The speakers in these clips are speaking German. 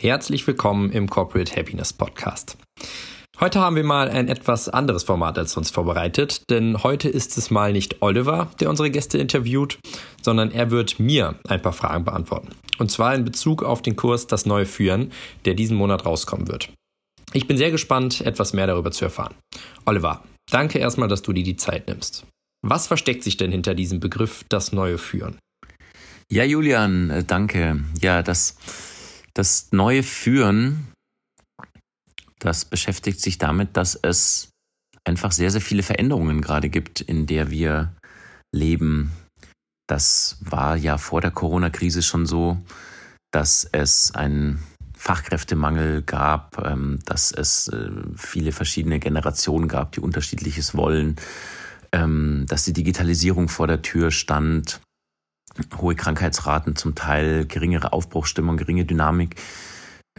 Herzlich willkommen im Corporate Happiness Podcast. Heute haben wir mal ein etwas anderes Format als sonst vorbereitet, denn heute ist es mal nicht Oliver, der unsere Gäste interviewt, sondern er wird mir ein paar Fragen beantworten. Und zwar in Bezug auf den Kurs Das neue Führen, der diesen Monat rauskommen wird. Ich bin sehr gespannt, etwas mehr darüber zu erfahren. Oliver, danke erstmal, dass du dir die Zeit nimmst. Was versteckt sich denn hinter diesem Begriff das neue Führen? Ja, Julian, äh, danke. Ja, das das neue Führen, das beschäftigt sich damit, dass es einfach sehr, sehr viele Veränderungen gerade gibt, in der wir leben. Das war ja vor der Corona-Krise schon so, dass es einen Fachkräftemangel gab, ähm, dass es äh, viele verschiedene Generationen gab, die unterschiedliches wollen, ähm, dass die Digitalisierung vor der Tür stand, hohe Krankheitsraten, zum Teil geringere Aufbruchstimmung, geringe Dynamik,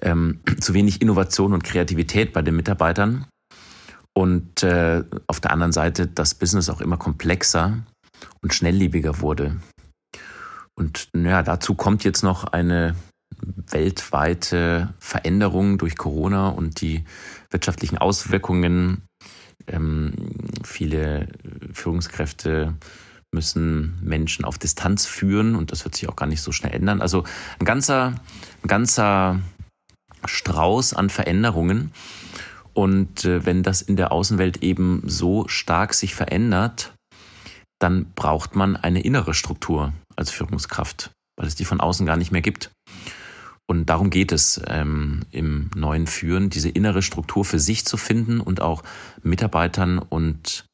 ähm, zu wenig Innovation und Kreativität bei den Mitarbeitern. Und äh, auf der anderen Seite das Business auch immer komplexer und schnelllebiger wurde. Und ja, dazu kommt jetzt noch eine weltweite Veränderung durch Corona und die wirtschaftlichen Auswirkungen. Ähm, viele Führungskräfte müssen Menschen auf Distanz führen und das wird sich auch gar nicht so schnell ändern. Also ein ganzer, ein ganzer Strauß an Veränderungen. Und äh, wenn das in der Außenwelt eben so stark sich verändert, dann braucht man eine innere Struktur als Führungskraft, weil es die von außen gar nicht mehr gibt. Und darum geht es ähm, im neuen Führen, diese innere Struktur für sich zu finden und auch Mitarbeitern und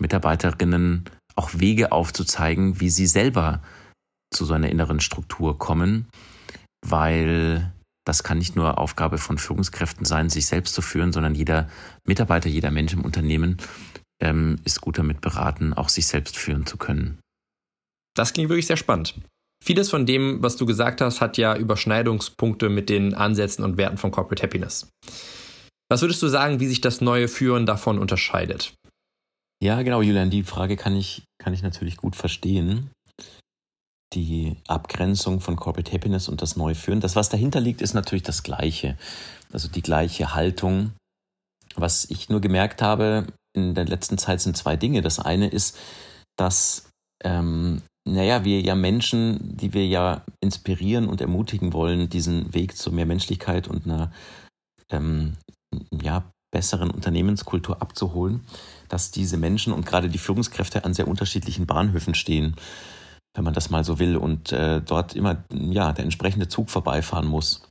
Mitarbeiterinnen auch Wege aufzuzeigen, wie sie selber zu so einer inneren Struktur kommen, weil das kann nicht nur Aufgabe von Führungskräften sein, sich selbst zu führen, sondern jeder Mitarbeiter, jeder Mensch im Unternehmen ähm, ist gut damit beraten, auch sich selbst führen zu können. Das klingt wirklich sehr spannend. Vieles von dem, was du gesagt hast, hat ja Überschneidungspunkte mit den Ansätzen und Werten von Corporate Happiness. Was würdest du sagen, wie sich das neue Führen davon unterscheidet? Ja, genau, Julian, die Frage kann ich, kann ich natürlich gut verstehen. Die Abgrenzung von Corporate Happiness und das Neuführen. Das, was dahinter liegt, ist natürlich das Gleiche. Also die gleiche Haltung. Was ich nur gemerkt habe in der letzten Zeit sind zwei Dinge. Das eine ist, dass, ähm, naja, wir ja Menschen, die wir ja inspirieren und ermutigen wollen, diesen Weg zu mehr Menschlichkeit und einer ähm, ja, besseren Unternehmenskultur abzuholen, dass diese Menschen und gerade die Führungskräfte an sehr unterschiedlichen Bahnhöfen stehen, wenn man das mal so will, und äh, dort immer ja der entsprechende Zug vorbeifahren muss.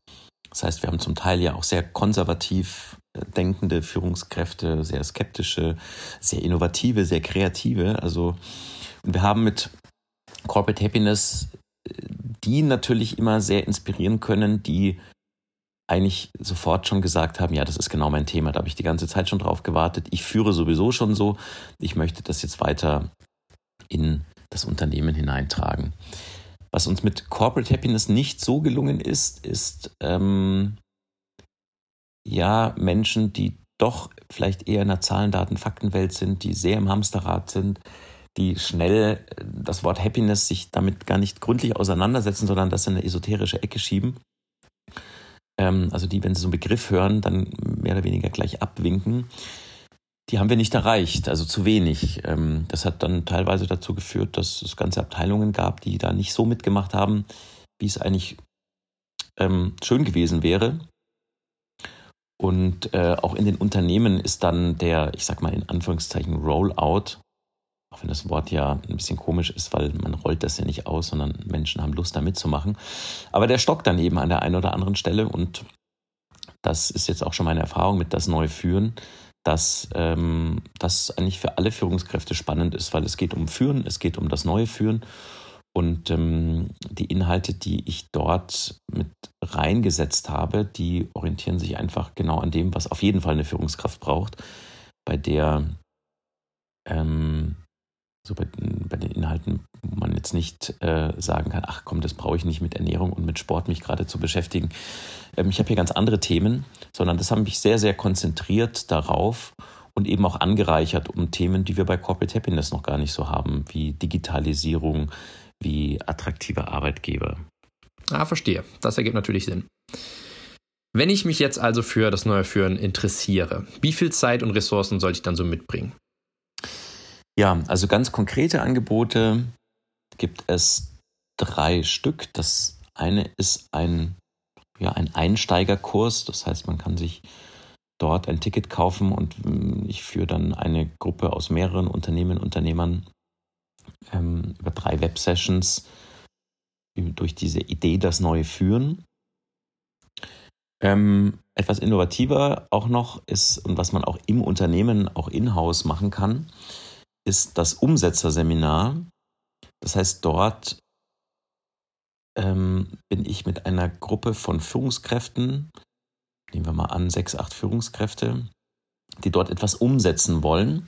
Das heißt, wir haben zum Teil ja auch sehr konservativ äh, denkende Führungskräfte, sehr skeptische, sehr innovative, sehr kreative. Also wir haben mit Corporate Happiness äh, die natürlich immer sehr inspirieren können, die eigentlich sofort schon gesagt haben, ja, das ist genau mein Thema. Da habe ich die ganze Zeit schon drauf gewartet. Ich führe sowieso schon so. Ich möchte das jetzt weiter in das Unternehmen hineintragen. Was uns mit Corporate Happiness nicht so gelungen ist, ist ähm, ja Menschen, die doch vielleicht eher in der Zahlen, Daten, Faktenwelt sind, die sehr im Hamsterrad sind, die schnell das Wort Happiness sich damit gar nicht gründlich auseinandersetzen, sondern das in eine esoterische Ecke schieben ähm, also die, wenn sie so einen Begriff hören, dann mehr oder weniger gleich abwinken. Die haben wir nicht erreicht, also zu wenig. Ähm, das hat dann teilweise dazu geführt, dass es ganze Abteilungen gab, die da nicht so mitgemacht haben, wie es eigentlich ähm, schön gewesen wäre. Und äh, auch in den Unternehmen ist dann der, ich sag mal in Anführungszeichen, Rollout auch wenn das Wort ja ein bisschen komisch ist, weil man rollt das ja nicht aus, sondern Menschen haben Lust, da mitzumachen. Aber der stockt dann eben an der einen oder anderen Stelle und das ist jetzt auch schon meine Erfahrung mit das neue Führen, dass ähm, das eigentlich für alle Führungskräfte spannend ist, weil es geht um Führen, es geht um das neue Führen und ähm, die Inhalte, die ich dort mit reingesetzt habe, die orientieren sich einfach genau an dem, was auf jeden Fall eine Führungskraft braucht, bei der ähm, so bei, bei, den Inhalten, wo man jetzt nicht äh, sagen kann, ach komm, das brauche ich nicht mit Ernährung und mit Sport mich gerade zu beschäftigen. Ähm, ich habe hier ganz andere Themen, sondern das haben mich sehr, sehr konzentriert darauf und eben auch angereichert um Themen, die wir bei Corporate Happiness noch gar nicht so haben, wie Digitalisierung, wie attraktive Arbeitgeber. Ah, verstehe. Das ergibt natürlich Sinn. Wenn ich mich jetzt also für das neue Führen interessiere, wie viel Zeit und Ressourcen sollte ich dann so mitbringen? Ja, also ganz konkrete Angebote gibt es drei Stück. Das eine ist ein, ja, ein Einsteigerkurs, das heißt, man kann sich dort ein Ticket kaufen und mm, ich führe dann eine Gruppe aus mehreren Unternehmen, Unternehmern ähm, über drei Websessions durch diese Idee das Neue führen. Ähm, etwas innovativer auch noch ist und was man auch im Unternehmen, auch in-house machen kann, ist das Umsetzerseminar. Das heißt, dort ähm, bin ich mit einer Gruppe von Führungskräften, nehmen wir mal an, sechs, acht Führungskräfte, die dort etwas umsetzen wollen.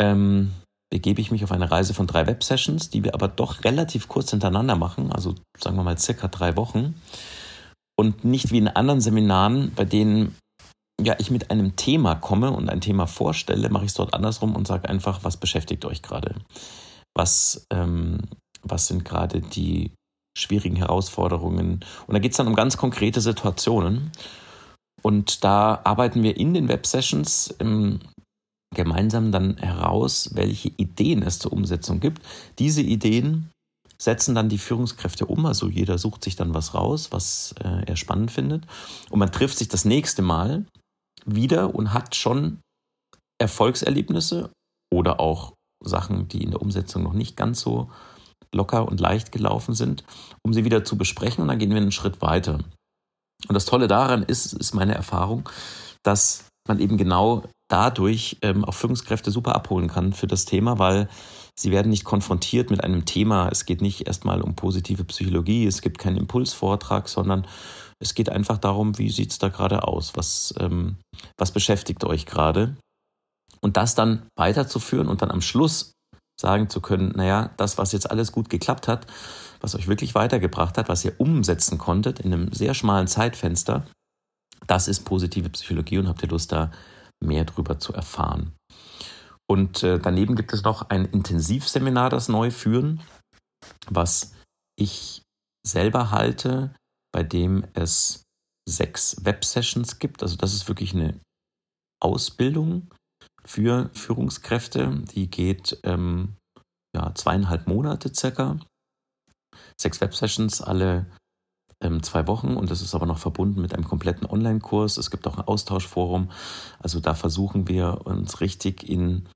Ähm, begebe ich mich auf eine Reise von drei Websessions, die wir aber doch relativ kurz hintereinander machen, also sagen wir mal circa drei Wochen. Und nicht wie in anderen Seminaren, bei denen ja, ich mit einem Thema komme und ein Thema vorstelle, mache ich es dort andersrum und sage einfach, was beschäftigt euch gerade? Was, ähm, was sind gerade die schwierigen Herausforderungen? Und da geht es dann um ganz konkrete Situationen. Und da arbeiten wir in den Websessions ähm, gemeinsam dann heraus, welche Ideen es zur Umsetzung gibt. Diese Ideen setzen dann die Führungskräfte um, also jeder sucht sich dann was raus, was äh, er spannend findet. Und man trifft sich das nächste Mal wieder und hat schon Erfolgserlebnisse oder auch Sachen, die in der Umsetzung noch nicht ganz so locker und leicht gelaufen sind, um sie wieder zu besprechen und dann gehen wir einen Schritt weiter. Und das Tolle daran ist, ist meine Erfahrung, dass man eben genau dadurch ähm, auch Führungskräfte super abholen kann für das Thema, weil sie werden nicht konfrontiert mit einem Thema. Es geht nicht erstmal um positive Psychologie, es gibt keinen Impulsvortrag, sondern es geht einfach darum, wie sieht es da gerade aus? Was, ähm, was beschäftigt euch gerade? Und das dann weiterzuführen und dann am Schluss sagen zu können, naja, das, was jetzt alles gut geklappt hat, was euch wirklich weitergebracht hat, was ihr umsetzen konntet in einem sehr schmalen Zeitfenster, das ist positive Psychologie und habt ihr Lust, da mehr drüber zu erfahren. Und äh, daneben gibt es noch ein Intensivseminar, das neu führen, was ich selber halte, bei dem es sechs Websessions gibt. Also das ist wirklich eine Ausbildung für Führungskräfte. Die geht ähm, ja, zweieinhalb Monate circa. Sechs Websessions, alle ähm, zwei Wochen und das ist aber noch verbunden mit einem kompletten Online-Kurs. Es gibt auch ein Austauschforum. Also da versuchen wir uns richtig in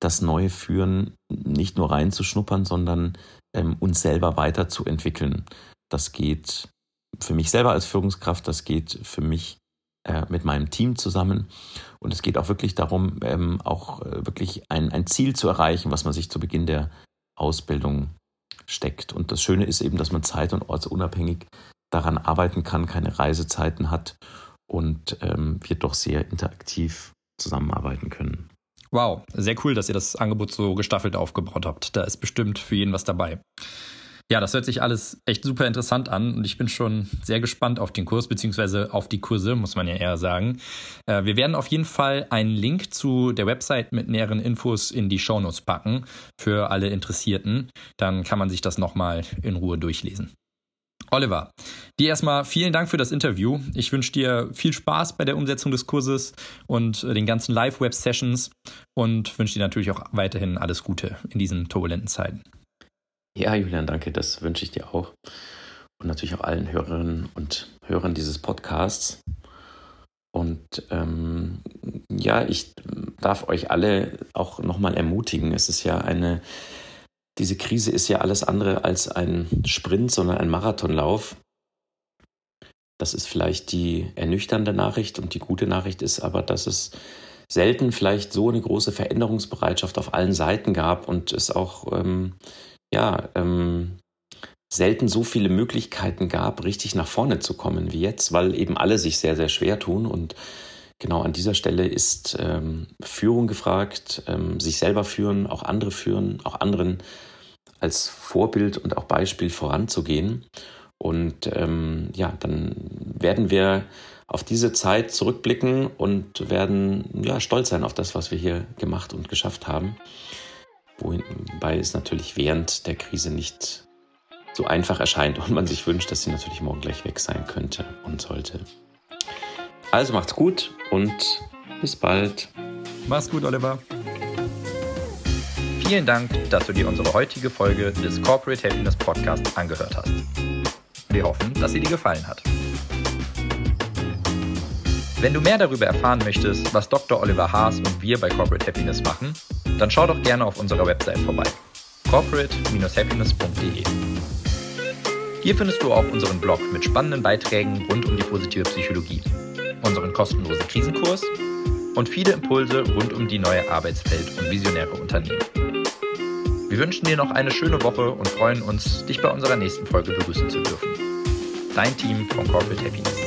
das neue Führen nicht nur reinzuschnuppern, sondern ähm, uns selber weiterzuentwickeln. Das geht für mich selber als Führungskraft, das geht für mich äh, mit meinem Team zusammen. Und es geht auch wirklich darum, ähm, auch äh, wirklich ein, ein Ziel zu erreichen, was man sich zu Beginn der Ausbildung steckt. Und das Schöne ist eben, dass man zeit- und ortsunabhängig daran arbeiten kann, keine Reisezeiten hat und ähm, wir doch sehr interaktiv zusammenarbeiten können. Wow, sehr cool, dass ihr das Angebot so gestaffelt aufgebaut habt. Da ist bestimmt für jeden was dabei. Ja, das hört sich alles echt super interessant an und ich bin schon sehr gespannt auf den Kurs, beziehungsweise auf die Kurse, muss man ja eher sagen. Äh, wir werden auf jeden Fall einen Link zu der Website mit näheren Infos in die Shownotes packen für alle Interessierten. Dann kann man sich das nochmal in Ruhe durchlesen. Oliver, dir erstmal vielen Dank für das Interview. Ich wünsche dir viel Spaß bei der Umsetzung des Kurses und den ganzen Live-Web-Sessions und wünsche dir natürlich auch weiterhin alles Gute in diesen turbulenten Zeiten. Ja, Julian, danke. Das wünsche ich dir auch. Und natürlich auch allen Hörerinnen und Hörern dieses Podcasts. Und ähm, ja, ich darf euch alle auch nochmal ermutigen. Es ist ja eine, diese Krise ist ja alles andere als ein Sprint, sondern ein Marathonlauf. Das ist vielleicht die ernüchternde Nachricht und die gute Nachricht ist aber, dass es selten vielleicht so eine große Veränderungsbereitschaft auf allen Seiten gab und es auch ähm, ja, ähm, selten so viele Möglichkeiten gab, richtig nach vorne zu kommen wie jetzt, weil eben alle sich sehr, sehr schwer tun. Und genau an dieser Stelle ist ähm, Führung gefragt, ähm, sich selber führen, auch andere führen, auch anderen als Vorbild und auch Beispiel voranzugehen. Und ähm, ja, dann werden wir auf diese Zeit zurückblicken und werden ja, stolz sein auf das, was wir hier gemacht und geschafft haben. Wobei es natürlich während der Krise nicht so einfach erscheint und man sich wünscht, dass sie natürlich morgen gleich weg sein könnte und sollte. Also macht's gut und bis bald. Mach's gut, Oliver. Vielen Dank, dass du dir unsere heutige Folge des Corporate Happiness Podcast angehört hast. Wir hoffen, dass sie dir gefallen hat. Wenn du mehr darüber erfahren möchtest, was Dr. Oliver Haas und wir bei Corporate Happiness machen, dann schau doch gerne auf unserer Website vorbei. corporate-happiness.de Hier findest du auch unseren Blog mit spannenden Beiträgen rund um die positive Psychologie, unseren kostenlosen Krisenkurs und viele Impulse rund um die neue Arbeitswelt und visionäre Unternehmen. Wir wünschen dir noch eine schöne Woche und freuen uns, dich bei unserer nächsten Folge begrüßen zu dürfen. Dein Team von Corporate Happiness.